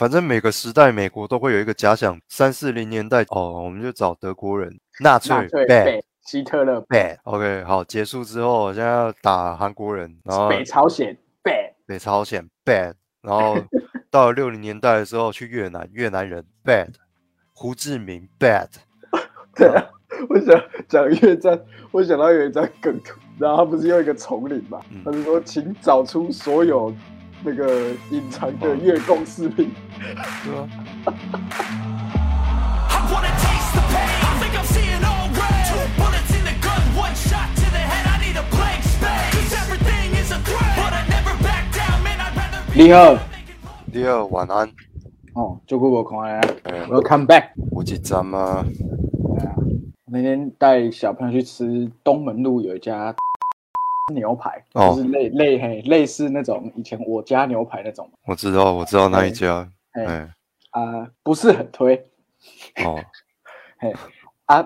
反正每个时代美国都会有一个假想，三四零年代哦，我们就找德国人，纳粹 bad 希特勒 bad。OK，好，结束之后，现在要打韩国人，然后北朝鲜 bad，北朝鲜 bad，然后 到了六零年代的时候去越南，越南人 bad，胡志明 bad，对啊，我想讲越战，我想到有一张梗图，然后他不是用一个丛林嘛，嗯他就说请找出所有那个隐藏的越共士兵，对啊，I wanna taste the pain. I think I'm seeing all red. Two bullets in the gun, one shot to the head. I need a blank space. Cause everything is a threat. But I never back down, man. I'd rather be 你好，第二晚安，哦，就顾我看啊哎，Welcome back。有一站啊，那天带小朋友去吃东门路有一家牛排，哦。就是类类嘿类似那种以前我家牛排那种我知道，我知道那一家，哎哎，啊、不是很推。哦，嘿啊，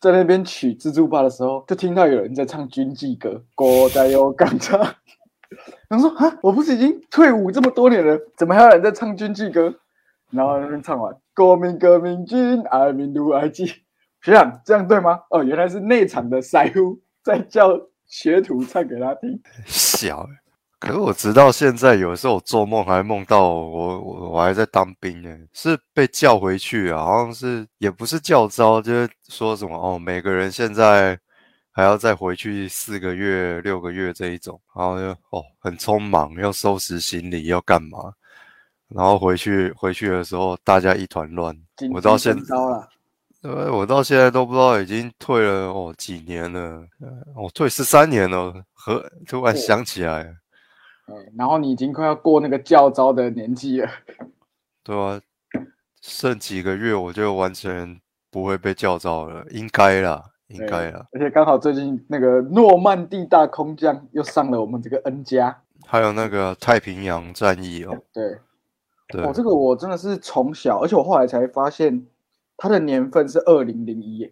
在那边取自助吧的时候，就听到有人在唱军纪歌，国在有港唱。然后 说啊，我不是已经退伍这么多年了，怎么还有人在唱军纪歌？然后那边唱完“国民革命军，爱民如爱己”，学长这样对吗？哦，原来是内场的塞呼在叫学徒唱给他听。小欸，可是我直到现在，有时候我做梦还梦到我我我还在当兵呢，是被叫回去啊，好像是也不是叫招，就是说什么哦，每个人现在还要再回去四个月、六个月这一种，然后就哦很匆忙，要收拾行李，要干嘛？然后回去回去的时候，大家一团乱。我到现急征召了，呃，我到现在都不知道已经退了哦几年了，呃我、退十三年了，和突然想起来。哎，然后你已经快要过那个教招的年纪了。对啊，剩几个月我就完全不会被教招了，应该啦，应对该啦。而且刚好最近那个诺曼底大空降又上了我们这个 N 加，还有那个太平洋战役哦，对，对，哦，这个我真的是从小，而且我后来才发现，它的年份是二零零一耶，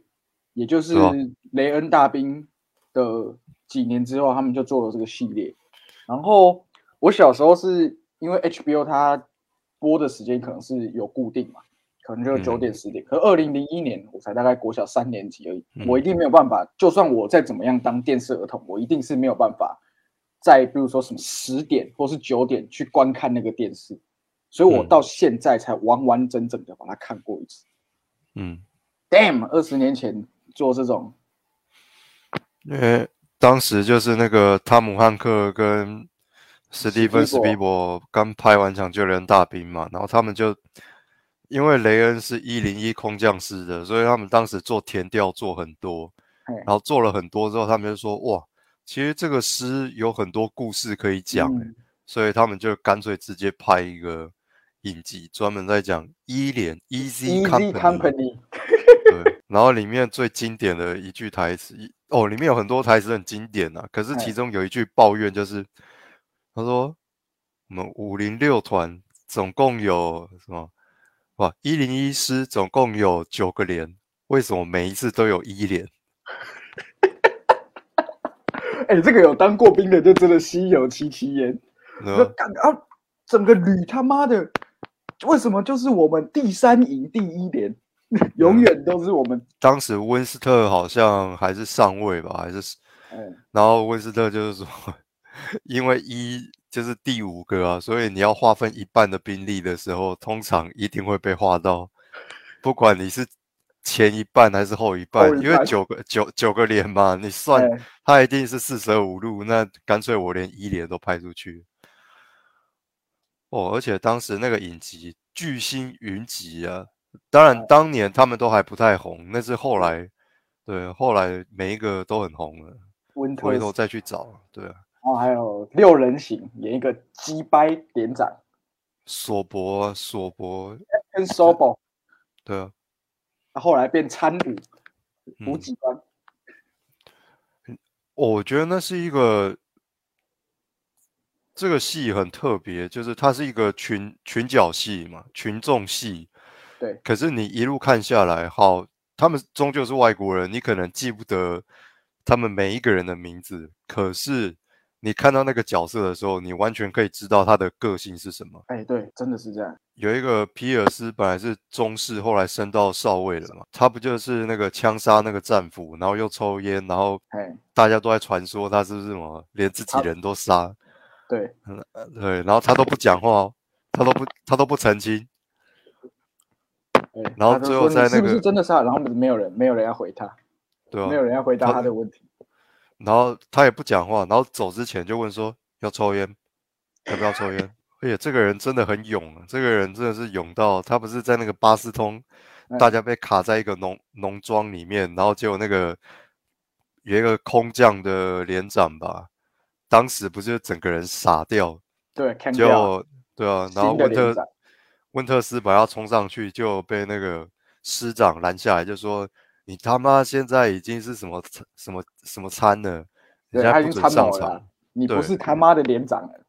也就是雷恩大兵的几年之后，他们就做了这个系列。然后我小时候是因为 HBO 它播的时间可能是有固定嘛，可能就是九点十点。可二零零一年我才大概国小三年级而已，嗯我一定没有办法，就算我再怎么样当电视儿童，我一定是没有办法在比如说什么十点或是九点去观看那个电视。所以我嗯到现在才完完整整的把它看过一次。嗯，Damn，二十年前做这种，因为当时就是那个汤姆汉克跟史蒂芬史史蒂皮博刚拍完《抢救人大兵》嘛，然后他们就因为雷恩是一零一空降师的，所以他们当时做填调做很多，然后做了很多之后，他们就说哇，其实这个诗有很多故事可以讲、欸，嗯所以他们就干脆直接拍一个影集，专门在讲伊联 Easy Easy Company，Company，对，然后里面最经典的一句台词，哦，里面有很多台词很经典啊，可是其哎中有一句抱怨就是，他说我们五零六团总共有什么？哇，一零一师总共有九个连，为什么每一次都有一连？哎、这个有当过兵的就真的稀有戚戚焉。对吧？那干啊，整个旅他妈的，为什么就是我们第三营第一连，永远都是我们？当时温斯特好像还是上尉吧，还是嗯，然后温斯特就是说，因为一就是第五个啊，所以你要划分一半的兵力的时候，通常一定会被划到，不管你是前一半还是后一半，因为九个九九个连嘛，你算哎。他一定是四舍五入，那干脆我连一连都派出去。哦，而且当时那个影集巨星云集啊，当然当年他们都还不太红，那是后来，对，后来每一个都很红了。回头再去找，对啊，然后还有六人行演一个鸡掰连长。索博啊，索博，跟 Sobo，对啊，后来变参武补嗯给官。哦我觉得那是一个这个戏很特别，就是它是一个群群角戏嘛，群众戏。对可是你一路看下来，好，他们终究是外国人，你可能记不得他们每一个人的名字，可是你看到那个角色的时候，你完全可以知道他的个性是什么。哎，对，真的是这样。有一个皮尔斯本来是中士，后来升到少尉了嘛，他不就是那个枪杀那个战俘，然后又抽烟，然后哎，大家都在传说他是不是什么连自己人都杀，对，呃对，然后他都不讲话哦，他都不他都不澄清，对，然后最后在那个是不是真的杀？然后没有人，没有人要回他，对啊、没有人要回答他他的问题。然后他也不讲话，然后走之前就问说要抽烟，要不要抽烟？而且这个人真的很勇啊，这个人真的是勇到他不是在那个巴斯通，嗯大家被卡在一个农农庄里面，然后结果那个有一个空降的连长吧，当时不是整个人傻掉，对，看结掉果对啊，然后温特温特斯本来要冲上去，就被那个师长拦下来，就说：“你他妈现在已经是什么什么什么餐了，人家不准上场你不是他妈的连长了。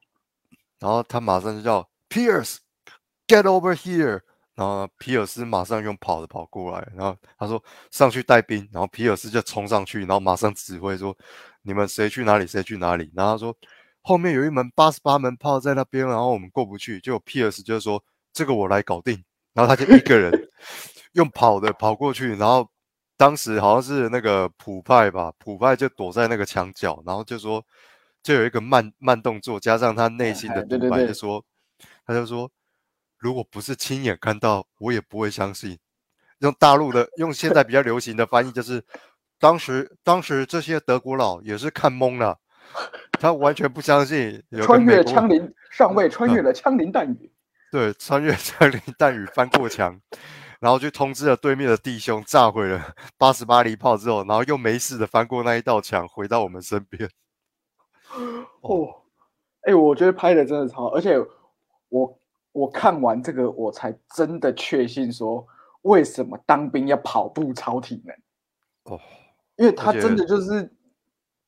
然后他马上就叫 Pierce，get over here。然后皮尔斯马上用跑的跑过来，然后他说上去带兵，然后皮尔斯就冲上去，然后马上指挥说你们谁去哪里，谁去哪里。然后他说后面有一门八十八门炮在那边，然后我们过不去。结果皮尔斯就说这个我来搞定，然后他就一个人 用跑的跑过去，然后当时好像是那个普派吧，普派就躲在那个墙角，然后就说就有一个慢慢动作，加上他内心的独白，哎对对对就说他就说如果不是亲眼看到，我也不会相信。用大陆的用现在比较流行的翻译就是，当时当时这些德国佬也是看懵了，他完全不相信 有穿越枪林，上尉穿越了枪林弹雨。对，穿越枪林弹雨翻过墙，然后就通知了对面的弟兄，炸毁了八十八厘炮之后，然后又没事的翻过那一道墙，回到我们身边。哦，哎、我觉得拍的真的超好，而且我我看完这个，我才真的确信说，为什么当兵要跑步超体能？哦，因为他真的就是，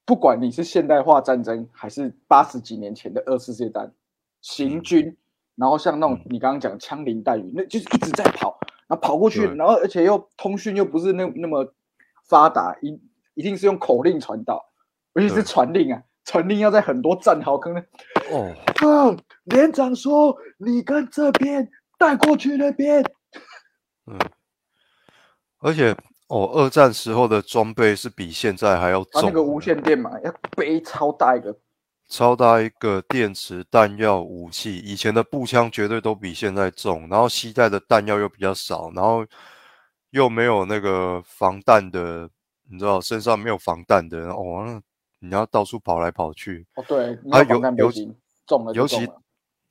不管你是现代化战争，还是八十几年前的二次世界大战，行嗯。军，然后像那种嗯。你刚刚讲枪林弹雨，那就是一直在跑，然后跑过去，然后而且又通讯又不是那那么发达，一一定是用口令传导，而且是对。传令啊，传令要在很多战壕坑呢。哦，啊，连长说你跟这边带过去那边，嗯，而且哦，二战时候的装备是比现在还要重，他那个无线电嘛，要背超大一个，超大一个电池、弹药、武器，以前的步枪绝对都比现在重，然后携带的弹药又比较少，然后又没有那个防弹的，你知道身上没有防弹的，哦，那你要到处跑来跑去，哦，对，你啊尤其，中了尤其。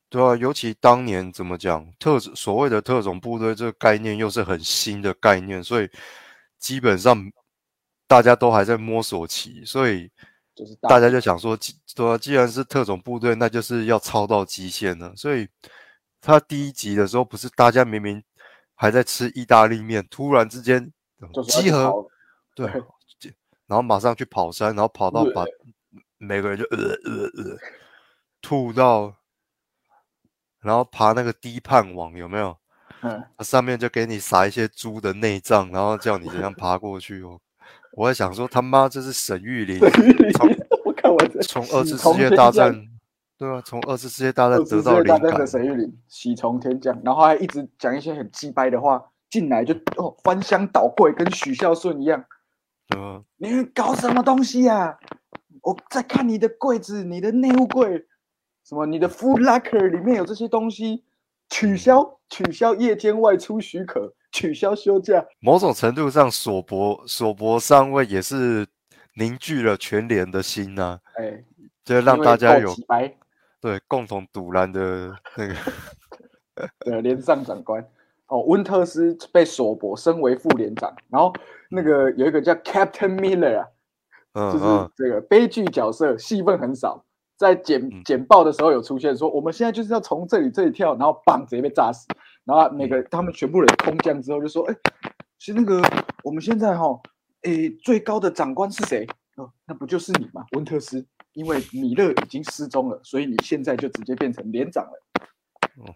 对啊，尤其当年怎么讲，特种所谓的特种部队这个概念又是很新的概念，所以基本上大家都还在摸索期，所以就是大家就想说，既对啊，既然是特种部队，那就是要超到极限了。所以他第一集的时候，不是大家明明还在吃意大利面，突然之间就集合，对然后马上去跑山，然后跑到呃把每个人就呃呃呃吐到，然后爬那个低盼网有没有？嗯，它上面就给你撒一些猪的内脏，然后叫你怎样爬过去哦。我在想说，他妈这是沈玉林从 我看完从二次世界大战，对啊，从二次世界大战得到灵感大战的感，沈玉琳喜从天降，然后还一直讲一些很鸡掰的话，进来就哦翻箱倒柜，跟许孝顺一样。嗯，你们搞什么东西呀、我在看你的柜子，你的内务柜，什么你的 food locker 里面有这些东西，取消取消夜间外出许可，取消休假。某种程度上，索博索博上位也是凝聚了全连的心呐、哎，就是让大家有对共同堵拦的那个，的连上长官。哦，温特斯被索博升为副连长，然后那个有一个叫 Captain Miller 啊，就是这个悲剧角色，戏份很少，在简嗯简报的时候有出现说，我们现在就是要从这里这里跳，然后棒直接被炸死，然后每嗯个他们全部人空降之后就说，哎，是那个我们现在哈，哎，最高的长官是谁？哦，那不就是你吗，温特斯？因为米勒已经失踪了，所以你现在就直接变成连长了。哦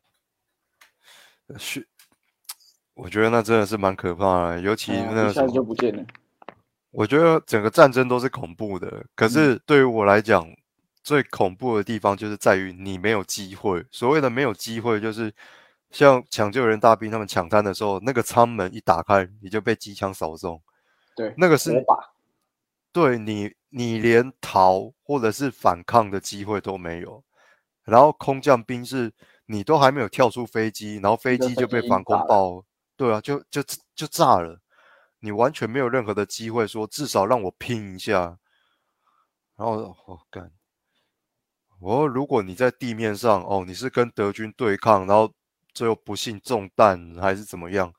是，我觉得那真的是蛮可怕的，尤其那个什一下子就，不见了。我觉得整个战争都是恐怖的，可是对于我来讲，最恐怖的地方就是在于你没有机会。所谓的没有机会，就是像抢救人大兵他们抢滩的时候，那个舱门一打开，你就被机枪扫中。对，那个是对你，你连逃或者是反抗的机会都没有。然后空降兵是你都还没有跳出飞机，然后飞机就被防空爆，对啊，就就就炸了。你完全没有任何的机会说至少让我拼一下。然后我干，我如果你在地面上哦，你是跟德军对抗，然后最后不幸中弹还是怎么样，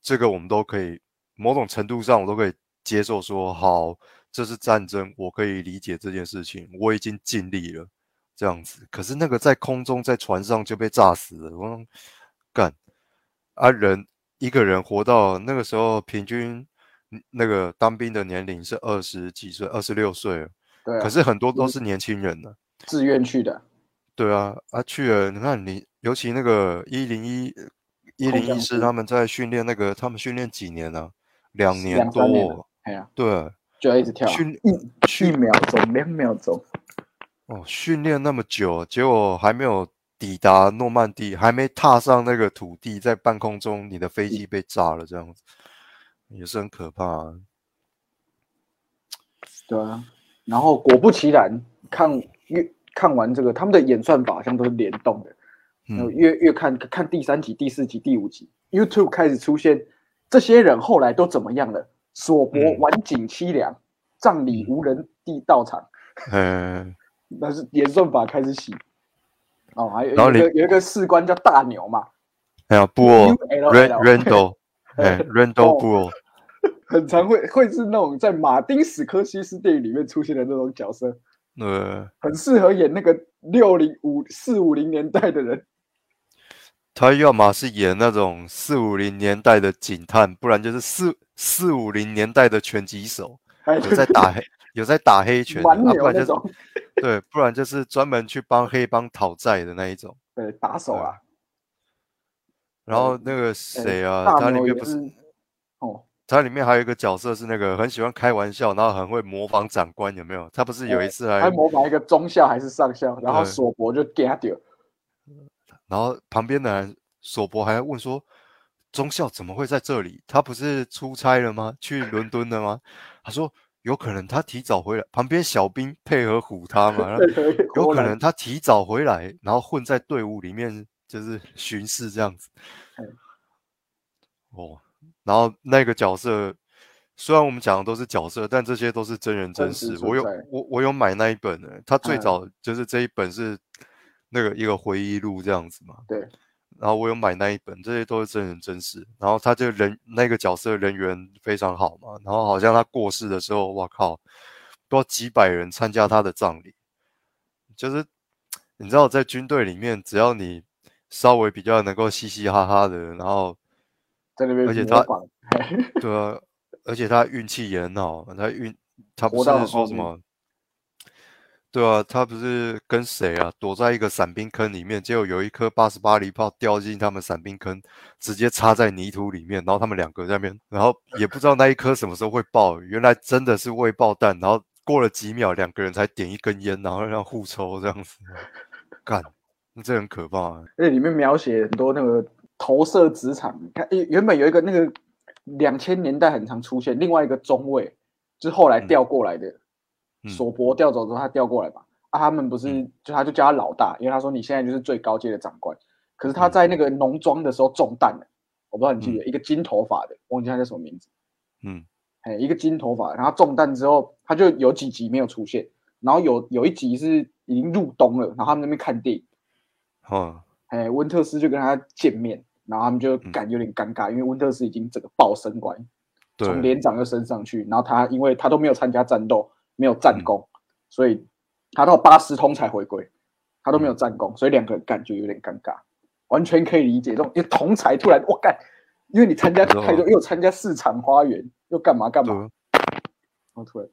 这个我们都可以某种程度上我都可以接受说好，这是战争，我可以理解这件事情，我已经尽力了这样子。可是那个在空中在船上就被炸死了，我干啊人一个人活到那个时候平均。那个当兵的年龄是二十几岁，二十六岁了。对、啊，可是很多都是年轻人呢、自愿去的，对啊，啊去了，你看你，尤其那个一零一一零一师他们在训练那个，他们训练几年呢、两年多对，就要一直跳，训一一秒钟、两秒钟，哦，训练那么久，结果还没有抵达诺曼底，还没踏上那个土地，在半空中你的飞机被炸了，这样子也是很可怕、啊。对啊。然后果不其然，看越看完这个，他们的演算法好像都是联动的。越越看看第三集、第四集、第五集，YouTube 开始出现这些人后来都怎么样了？索博嗯晚景凄凉，葬礼无人地到场，嗯，但是演算法开始洗。哦，还有然后你有一个有一个士官叫大牛嘛。还有布偶 Randall，哎，Randall 哦。布偶，很常会会是那种在马丁史科西斯电影里面出现的那种角色，呃，很适合演那个六零五四五零年代的人。他要么是演那种四五零年代的警探，不然就是四四五零年代的拳击手，有在打黑有在打黑拳啊，不然就是对，不然就是专门去帮黑帮讨债的那一种。对，打手啊，然后那个谁啊，大他里面不是哦，它里面还有一个角色是那个很喜欢开玩笑，然后很会模仿长官，有没有？他不是有一次还还模仿一个中校还是上校，然后索博就给他丢，然后旁边的人索博还问说：“中校怎么会在这里？他不是出差了吗？去伦敦了吗？”他说：“有可能他提早回来。”旁边小兵配合唬他嘛，有可能他提早回来，然后混在队伍里面就是巡视这样子嗯。哦，然后那个角色，虽然我们讲的都是角色，但这些都是真人真事。我有我我有买那一本的，他最嗯早就是这一本是那个一个回忆录这样子嘛。对，然后我有买那一本，这些都是真人真事。然后他这个人那个角色人缘非常好嘛，然后好像他过世的时候，我靠，不知道几百人参加他的葬礼。就是你知道，在军队里面，只要你稍微比较能够嘻嘻哈哈的，然后在那边而且他对啊，而且他运气也很好，他运他不是说什么。对啊，他不是跟谁啊？躲在一个伞兵坑里面，结果有一颗八十八厘炮掉进他们伞兵坑，直接插在泥土里面，然后他们两个在那边，然后也不知道那一颗什么时候会爆，原来真的是未爆弹，然后过了几秒，两个人才点一根烟，然后让互抽这样子，干，那这很可怕、啊。而且里面描写很多那个投射职场，你看诶原本有一个那个两千年代很常出现，另外一个中尉，就是后来嗯调过来的，嗯索博调走之后他调过来嘛，啊，他们不是、嗯。就他就叫他老大，因为他说你现在就是最高阶的长官，可是他嗯。在那个农庄的时候中弹了，我不知道你记得，一个金头发的，忘记他叫什么名字，嗯。哎，一个金头发，然后中弹之后，他就有几集没有出现，然后有有一集是已经入冬了，然后他们那边看电影。哦，哎，温特斯就跟他见面，然后他们就嗯。感有点尴尬，因为温特斯已经整个爆升官，对，从连长又升上去，然后他因为他都没有参加战斗，没有战功，所以他到八十通才回归，他都没有战功，所以两个人感觉有点尴尬，完全可以理解这种，因为同才突然我干，因为你参加太多，又参加市场花园，又干嘛干嘛，然后突然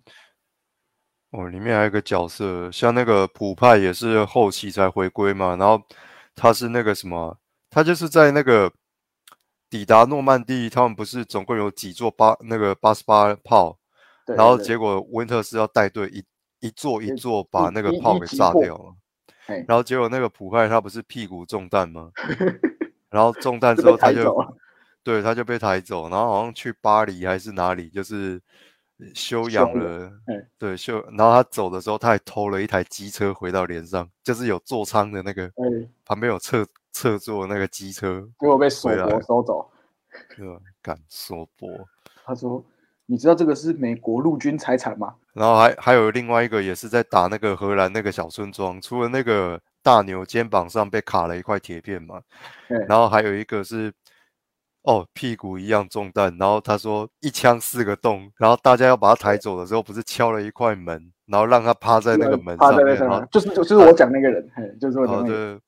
哦，里面还有一个角色，像那个普派也是后期才回归嘛，然后他是那个什么，他就是在那个抵达诺曼底，他们不是总共有几座八那个八十八炮，对，然后对结果温特斯要带队一一座一一座把那个炮给炸掉了。然后结果那个普派他不是屁股中弹吗？然后中弹 之后他就对他就被抬走，然后好像去巴黎还是哪里，就是休养了嘿。对休，然后他走的时候他还偷了一台机车回到连上，就是有座舱的那个哎，旁边有侧侧座那个机车，结果被索博收走。对吧？敢说波。他说：“你知道这个是美国陆军财产吗然后还还有另外一个也是在打那个荷兰那个小村庄，除了那个大牛肩膀上被卡了一块铁片嘛，对然后还有一个是哦屁股一样中弹，然后他说一枪四个洞，然后大家要把他抬走的时候，不是敲了一块门，然后让他趴？”在那个门上面，然后在那上面，就是就就是我讲那个人，嘿，就是我讲那个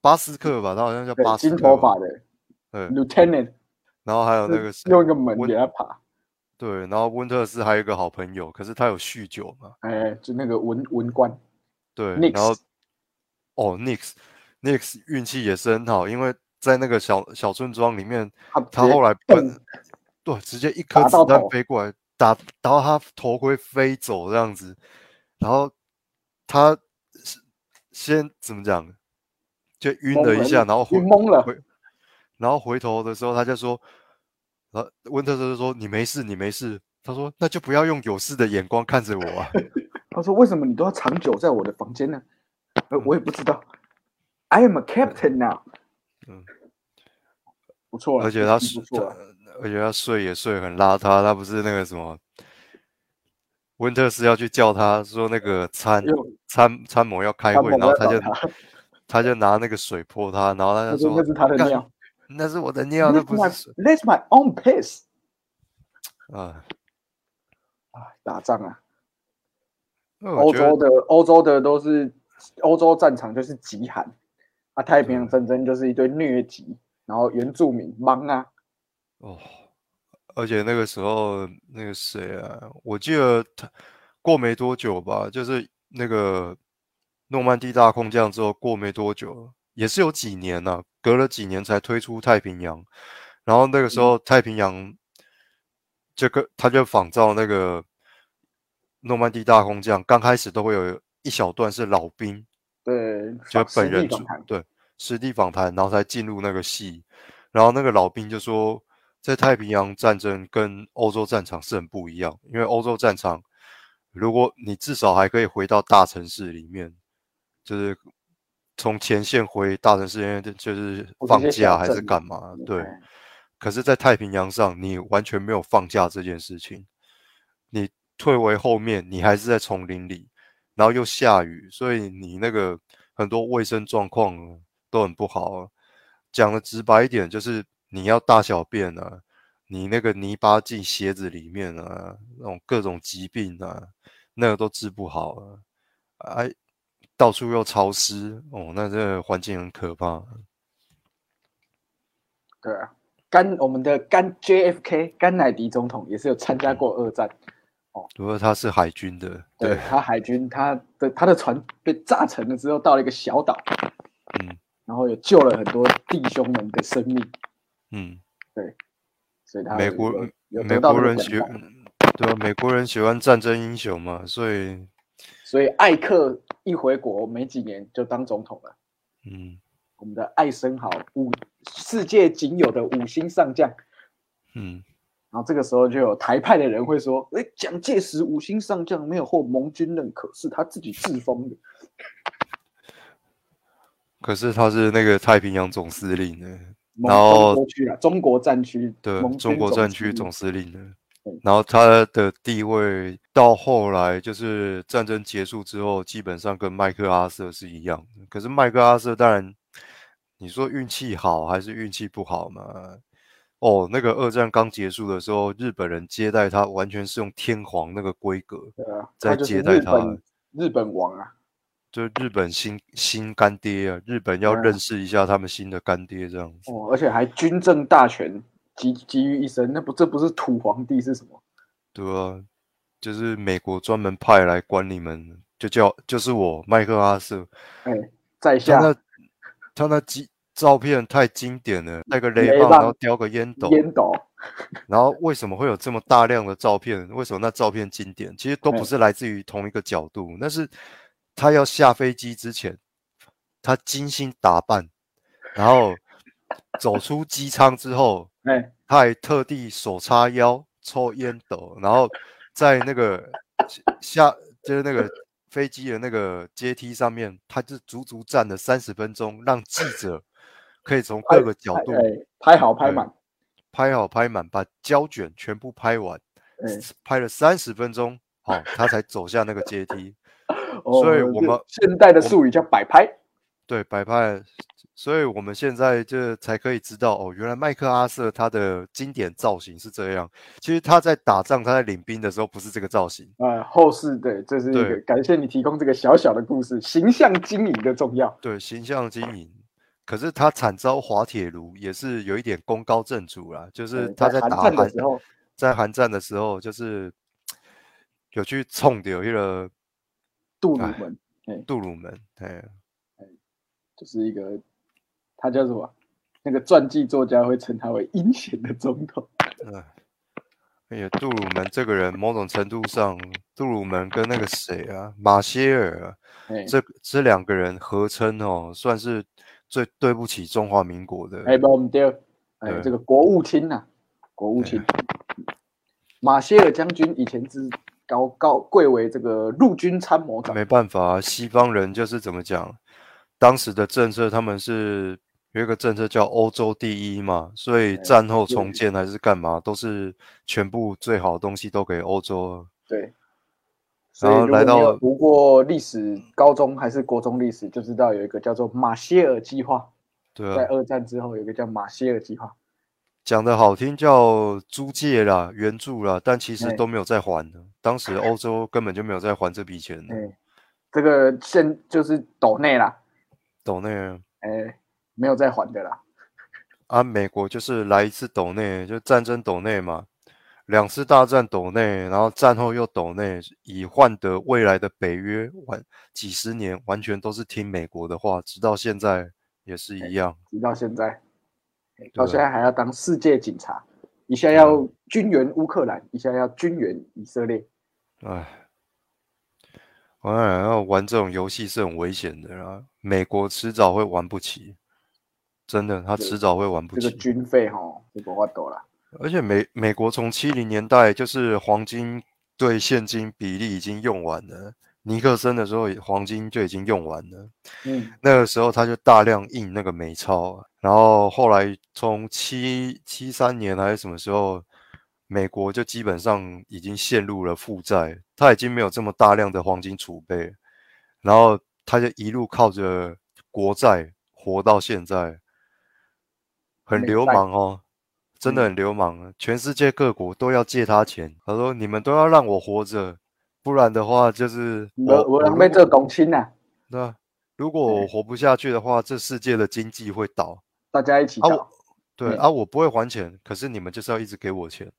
巴斯克吧，他好像叫巴，斯金克金头发的对，lieutenant，然后还有那个谁用一个门给他爬，对，然后温特斯还有一个好朋友，可是他有酗酒嘛，哎，就那个文文官，对然后哦，Nix，Nix 运气也是很好，因为在那个小小村庄里面，他他后来蹦奔，对，直接一颗子弹飞过来，打打到他头盔飞走这样子，然后他是先怎么讲，就晕了了一下，然后回懵了回，然后回头的时候他就说，然后温特斯就说你没事，你没事。他说那就不要用有事的眼光看着我啊。他说：“为什么你都要长久在我的房间呢？”呃，我也不知道。I am a captain now。嗯，不错了，而且他运气睡，他不错了。而且他睡也睡很邋遢，他不是那个什么，温特斯要去叫他说那个参用参参谋要开会，然后他就他他就拿那个水泼他，然后他他 就说说那是他的尿。那是我的尿，那不是水 That's my own piss。啊。啊，打仗啊，欧洲的欧洲的都是欧洲战场就是极寒啊，太平洋战争就是一堆疟疾，然后原住民忙啊，哦，而且那个时候那个谁啊，我记得他过没多久吧，就是那个诺曼底大空降之后，过没多久，也是有几年呢、隔了几年才推出太平洋。然后那个时候太平洋这个他就仿照那个诺曼底大空降，刚开始都会有一小段是老兵，对，就本人对实地访谈，然后才进入那个戏。然后那个老兵就说，在太平洋战争跟欧洲战场是很不一样，因为欧洲战场，如果你至少还可以回到大城市里面，就是从前线回大城市，因为就是放假还是干嘛？对。哎可是，在太平洋上，你完全没有放假这件事情。你退回后面，你还是在丛林里，然后又下雨，所以你那个很多卫生状况都很不好啊。讲的直白一点，就是你要大小便啊，你那个泥巴进鞋子里面啊，那种各种疾病啊，那个都治不好啊。哎，到处又潮湿哦，那这个环境很可怕。对啊，甘我们的甘 JFK 甘乃迪总统也是有参加过二战哦，不过他是海军的，对他海军他的他的船被炸沉了之后，到了一个小岛，嗯然后也救了很多弟兄们的生命，嗯。对所以他美国有有美国人喜对啊，美国人喜欢战争英雄嘛，所以所以艾克一回国没几年就当总统了。嗯。我们的艾森豪五世界仅有的五星上将，嗯，然后这个时候就有台派的人会说：“哎，蒋介石五星上将没有获盟军认可，是他自己自封的。可是他是那个太平洋总司令呢，”然后中国战区对中国战区总司令。呢，然后他的地位到后来就是战争结束之后，基本上跟麦克阿瑟是一样的。可是麦克阿瑟当然，你说运气好还是运气不好嘛？哦，那个二战刚结束的时候，日本人接待他完全是用天皇那个规格，在接待他日本日本王啊，就日本新新干爹啊，日本要认识一下他们新的干爹这样子。哦，而且还军政大权集集于一身，那不这不是土皇帝是什么？对啊，就是美国专门派来管你们，就叫就是我麦克阿瑟，哎，在他下那他那机照片太经典了，带个雷雷棒，然后叼个烟斗，烟斗，然后为什么会有这么大量的照片？为什么那照片经典？其实都不嗯是来自于同一个角度，那是他要下飞机之前，他精心打扮，然后走出机舱之后，哎，他还特地手叉腰抽烟斗，然后在那个下就是那个飞机的那个阶梯上面，他就足足站了三十分钟，让记者可以从各个角度哎，拍好拍对满，拍好拍满，把胶卷全部拍完，哎，拍了三十分钟，好、他才走下那个阶梯。哦所以我们现代的术语叫摆拍，对，摆拍，所以我们现在就才可以知道哦，原来麦克阿瑟他的经典造型是这样。其实他在打仗，他在领兵的时候不是这个造型。呃，后世对，这是一个感谢你提供这个小小的故事，形象经营的重要。对，形象经营。可是他惨遭滑铁卢，也是有一点功高震主啦。就是他在韩打韩战的时候，在韩战的时候，就是有去冲掉一个杜鲁哎门杜鲁门，哎，就是一个，他叫什么？那个传记作家会称他为阴险的总统。嗯，哎呀，杜鲁门这个人，某种程度上，杜鲁门跟那个谁啊，马歇尔啊，哎，这这两个人合称哦，算是最对不起中华民国的。哎，不，我们第二，哎，对这个国务卿呐，国务卿，马歇尔将军以前是高高贵为这个陆军参谋长，没办法啊，西方人就是怎么讲，当时的政策他们是有一个政策叫欧洲第一嘛，所以哎战后重建还是干嘛，都是全部最好的东西都给欧洲。对。然后来到读过历史，高中还是国中历史，就知道有一个叫做马歇尔计划，对啊，在二战之后有一个叫马歇尔计划。讲的好听叫租借啦、援助啦，但其实哎都没有在还的。当时欧 洲根本就没有在还这笔钱的，哎，这个现就是斗内啦，懂那个哎，没有再还的啦。啊，美国就是来一次斗内，就战争斗内嘛，两次大战斗内，然后战后又斗内，以换得未来的北约完几十年完全都是听美国的话，直到现在也是一样。直到现在，到现在还要当世界警察，一下要军援乌克兰，一下要军援以色列。唉，我想要玩这种游戏是很危险的啦，美国迟早会玩不起，真的，他迟早会玩不起。这个军费哈，这个我懂了。而且美美国从七零年代就是黄金对现金比例已经用完了，尼克森的时候黄金就已经用完了，嗯，那个时候他就大量印那个美钞啊，然后后来从七七三年还是什么时候，美国就基本上已经陷入了负债，他已经没有这么大量的黄金储备，然后他就一路靠着国债活到现在，很流氓哦，真的嗯很流氓啊！全世界各国都要借他钱，他说你们都要让我活着，不然的话就是我我我让被这公亲呐，那如果我活不下去的话，这世界的经济会倒。大家一起啊搞，嗯对啊，我不会还钱，可是你们就是要一直给我钱。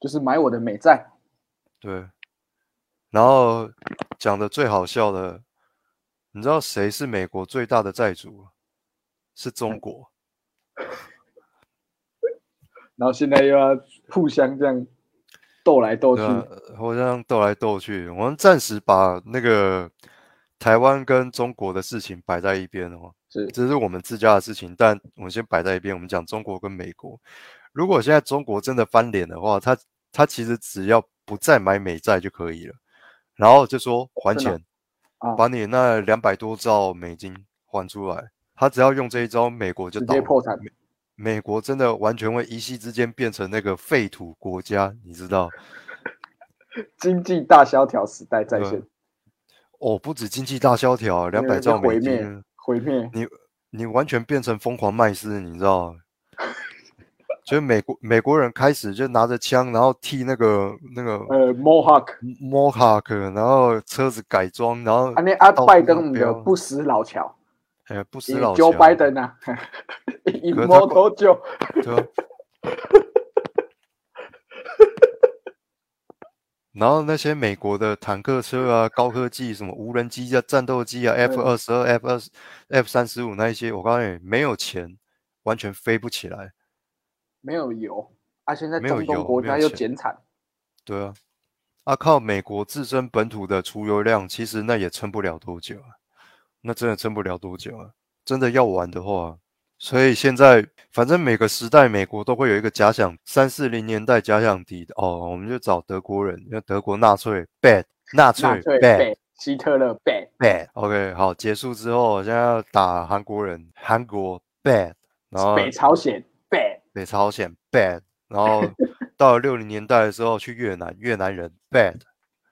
就是买我的美债。对，然后讲的最好笑的，你知道谁是美国最大的债主？是中国。然后现在又要互相这样斗来斗去互相斗来斗去。我们暂时把那个台湾跟中国的事情摆在一边哦，是这是我们自家的事情，但我们先摆在一边。我们讲中国跟美国。如果现在中国真的翻脸的话，他他其实只要不再买美债就可以了，然后就说还钱，啊，把你那两百多兆美金还出来。他只要用这一招，美国就直倒破产。美美国真的完全会一夕之间变成那个废土国家，你知道？经济大萧条时代再现，哦，不止经济大萧条，两百兆美就毁灭金，毁灭。你你完全变成疯狂麦斯，你知道？就是美国美国人开始就拿着枪，然后替那个那个呃，Mohawk，Mohawk，然后车子改装，然后啊，那啊，拜登的不死老乔，哎不死老乔 Biden 啊 是他，Immortal Joe，对啊。然后那些美国的坦克车啊、高科技什么无人机啊、战斗机啊、F 二十二、F 二、F 三十五那一些，我告诉你，没有钱完全飞不起来。没有油啊！现在中东油国家又减产，对啊，啊靠美国自身本土的储油量，其实那也撑不了多久啊，那真的撑不了多久啊，真的要玩的话，所以现在反正每个时代美国都会有一个假想，三四零年代假想敌的哦，我们就找德国人，因为德国纳粹 bad，纳粹 bad，希特勒 bad bad OK、好，结束之后，现在要打韩国人，韩国 bad，然后北朝鲜背，北朝鲜 bad，然后到了六零年代的时候去越南，越南人 bad，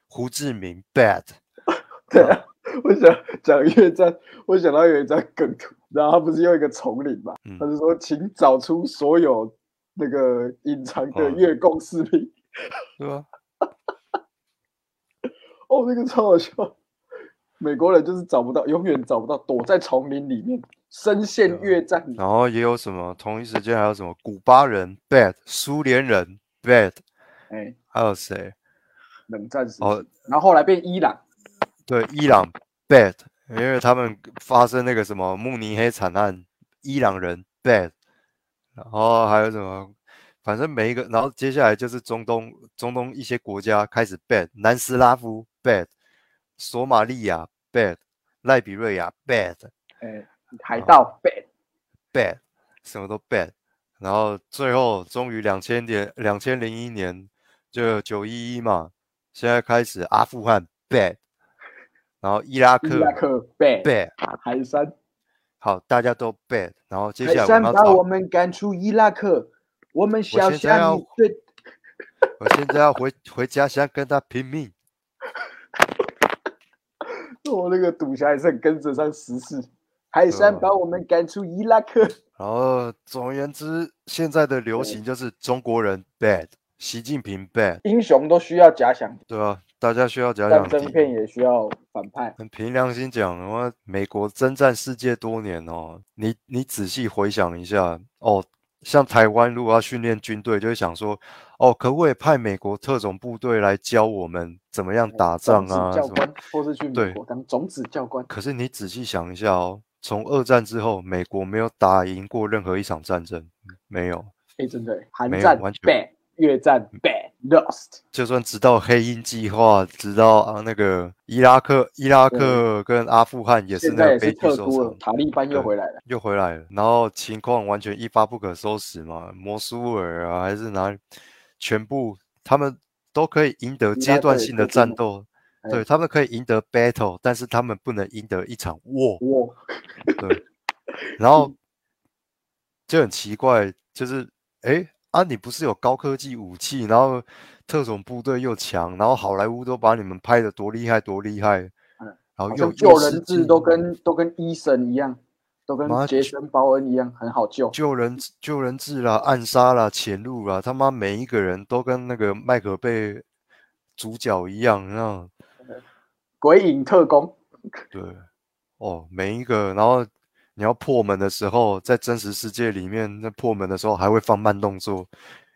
胡志明 bad，对啊，我想讲越战，我想到有一张梗图，然后他不是用一个丛林嘛，嗯他就说请找出所有那个隐藏的嗯越共士兵，对吧？哦，那个超好笑。美国人就是找不到，永远找不到，躲在丛林里面，深陷越战。然后也有什么同一时间还有什么古巴人 bad，苏联人 bad，哎，还有谁？冷战时期，哦然后后来变伊朗，对，伊朗 bad，因为他们发生那个什么慕尼黑惨案，伊朗人 bad，然后还有什么，反正每一个，然后接下来就是中东，中东一些国家开始 bad，南斯拉夫 bad，索马利亚 bad，赖比瑞亚 bad 哎，海盗背，bad，什么都 bad，然后最后终于两千年，两千零一年就九一一嘛，现在开始阿富汗 bad，然后伊拉伊克拉克背，bad。海山，好，大家都 bad，然后接下来我山把我们赶出伊拉克，我们小虾米对，我现在要回回家乡跟他拼命。我那个赌侠也是很跟得上时事。海山把我们赶出伊拉克，然后总而言之，现在的流行就是中国人 bad，习近平 bad，英雄都需要假想敌，对啊、大家需要假想敌。争片也需要反派。很凭良心讲，我美国征战世界多年哦，你你仔细回想一下哦，像台湾如果要训练军队，就会想说，哦，可不可以派美国特种部队来教我们怎么样打仗啊？教官，或是去美对国当种子教官。可是你仔细想一下哦，从二战之后，美国没有打赢过任何一场战争，没有。哎，真的，韩战没有完全 bad，越战 bad lost。就算直到黑鹰计划，直到啊那个伊拉克、伊拉克跟阿富汗也是那个悲剧收场，塔利班又回来了。又回来了。然后情况完全一发不可收拾嘛，摩苏尔啊，还是哪里，全部他们都可以赢得阶段性的战斗，哎对他们可以赢得 battle，但是他们不能赢得一场 war。我对，然后就很奇怪，就是哎啊，你不是有高科技武器，然后特种部队又强，然后好莱坞都把你们拍的多厉害多厉害，嗯然后又救人质都跟都跟医生一样，都跟杰森鲍恩一样，很好救。救人救人质啦、暗杀啦、潜入啦，他妈每一个人都跟那个麦克贝主角一样，那样鬼影特工，对，哦，每一个，然后你要破门的时候，在真实世界里面，那破门的时候还会放慢动作，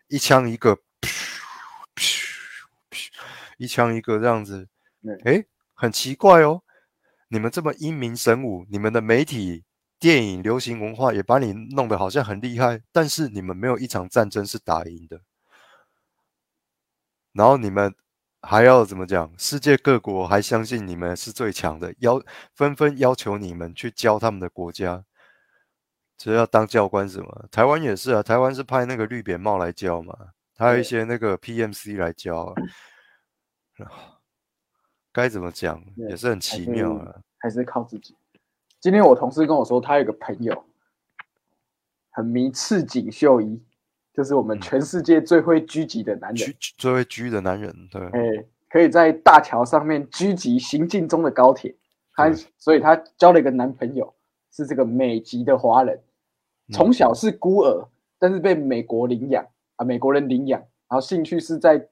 一枪一个，一枪一个这样子对，诶，很奇怪哦，你们这么英明神武，你们的媒体、电影、流行文化也把你弄得好像很厉害，但是你们没有一场战争是打赢的，然后你们还要怎么讲？世界各国还相信你们是最强的，要纷纷要求你们去教他们的国家，这要当教官什么？台湾也是啊，台湾是派那个绿扁帽来教嘛，还有一些那个 PMC 来教啊，该怎么讲也是很奇妙啊。还是靠自己。今天我同事跟我说，他有个朋友很迷赤井秀一，就是我们嗯全世界最会狙击的男人最会狙的男人，对，哎，可以在大桥上面狙击行进中的高铁。他所以，他交了一个男朋友，是这个美籍的华人，嗯从小是孤儿，但是被美国领养啊，美国人领养，然后兴趣是在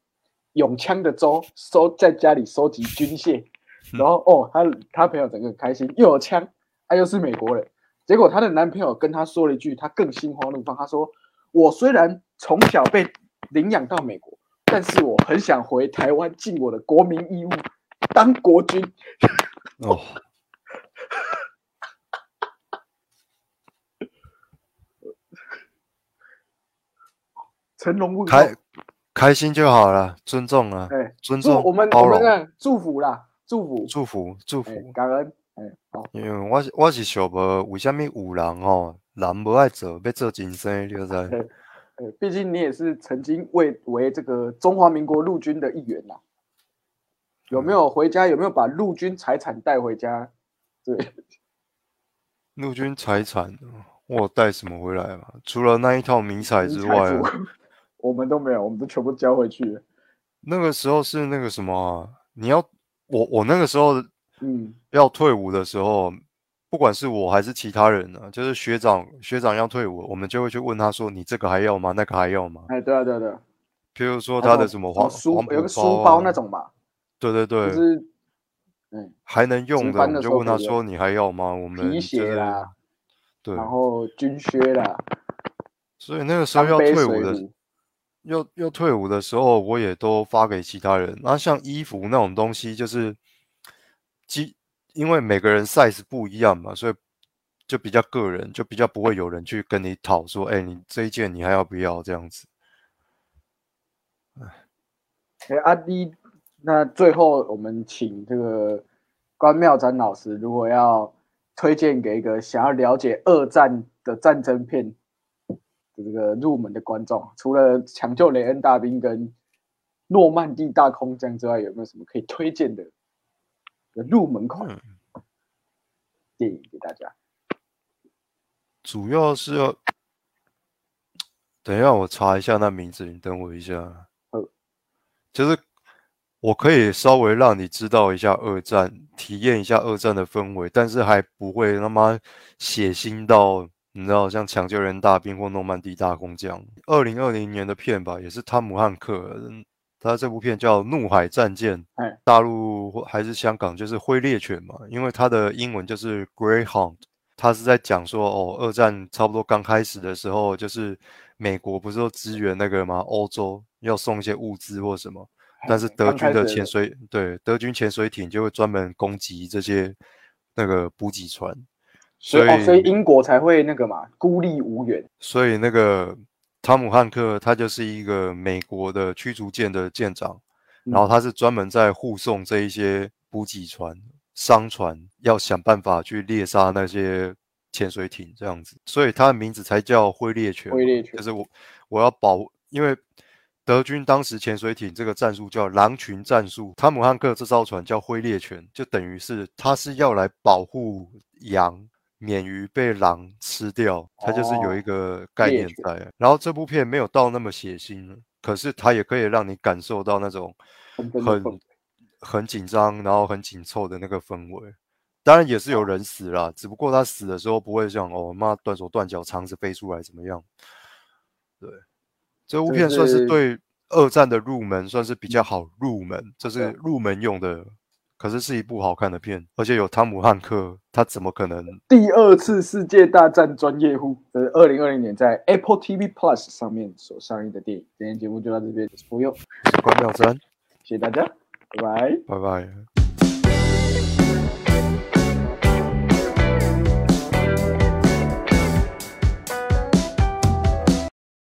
永枪的州收在家里收集军械，然后哦，他他朋友整个很开心，又有枪，他、又是美国人。结果她的男朋友跟她说了一句，她更心花怒放。她说：“我虽然从小被领养到美国，但是我很想回台湾尽我的国民义务，当国军。哦，成龙开开心就好了，尊重啊，哎，尊重祝我们我们呢祝福啦，祝福，祝福祝哎福。感恩，哎，好，因为我是我是想无为什么有人吼，人无爱做，要做真生，你知 毕竟你也是曾经为为这个中华民国陆军的一员呐，有没有回家？有没有把陆军财产带回家？对，陆军财产，我有带什么回来嘛？除了那一套迷彩之外啊，我们都没有，我们都全部交回去了。那个时候是那个什么啊、你要我我那个时候嗯，要退伍的时候，不管是我还是其他人呢、就是学长学长要退伍，我们就会去问他说：“你这个还要吗？那个还要吗哎，对啊，对啊，对啊。？”譬如说他的什么黄书有个书包那，种吧，对对对，就是嗯，还能用的，就问他说：“你还要吗？”我们皮就是鞋啦，对，然后军靴啦，所以那个时候要退伍的，要要退伍的时候，我也都发给其他人。那像衣服那种东西，就是基因为每个人 size 不一样嘛，所以就比较个人，就比较不会有人去跟你讨说，哎，你这一件你还要不要这样子？哎，阿弟，那最后我们请这个关妙展老师，如果要推荐给一个想要了解二战的战争片的这个入门的观众，除了抢救雷恩大兵跟诺曼底大空降之外，有没有什么可以推荐的入门款嗯电影给大家？主要是要等一下我查一下那名字，你等我一下。二就是我可以稍微让你知道一下二战，体验一下二战的氛围，但是还不会他妈血腥到你知道像抢救人大兵或诺曼底大空降。二零二零年的片吧，也是汤姆汉克，嗯他这部片叫《怒海战舰》哎，大陆或还是香港就是灰猎犬嘛，因为它的英文就是 Greyhound。他是在讲说，哦，二战差不多刚开始的时候，就是美国不是说支援那个吗？欧洲要送一些物资或什么，但是德军的始潜水对德军潜水艇就会专门攻击这些那个补给船，所以哦，所以以英国才会那个嘛，孤立无援。所以那个汤姆汉克他就是一个美国的驱逐舰的舰长，然后嗯他是专门在护送这一些补给船、商船，要想办法去猎杀那些潜水艇这样子，所以他的名字才叫灰猎犬。灰猎犬就是我我要保，因为德军当时潜水艇这个战术叫狼群战术，汤姆汉克这艘船叫灰猎犬，就等于是他是要来保护羊。免于被狼吃掉，它就是有一个概念在。然后这部片没有到那么血腥，可是它也可以让你感受到那种很很紧张，然后很紧凑的那个氛围。当然也是有人死啦，只不过他死的时候不会像哦妈断手断脚，肠子飞出来怎么样？对，这部片算是是对二战的入门，算是比较好入门，这是入门用的。可是是一部好看的片，而且有汤姆汉克，他怎么可能第二次世界大战专业户，这是二零二零年在 Apple TV Plus 上面所上映的电影。今天节目就到这边，我是朋友，关妙真？谢谢大家，拜拜。拜拜。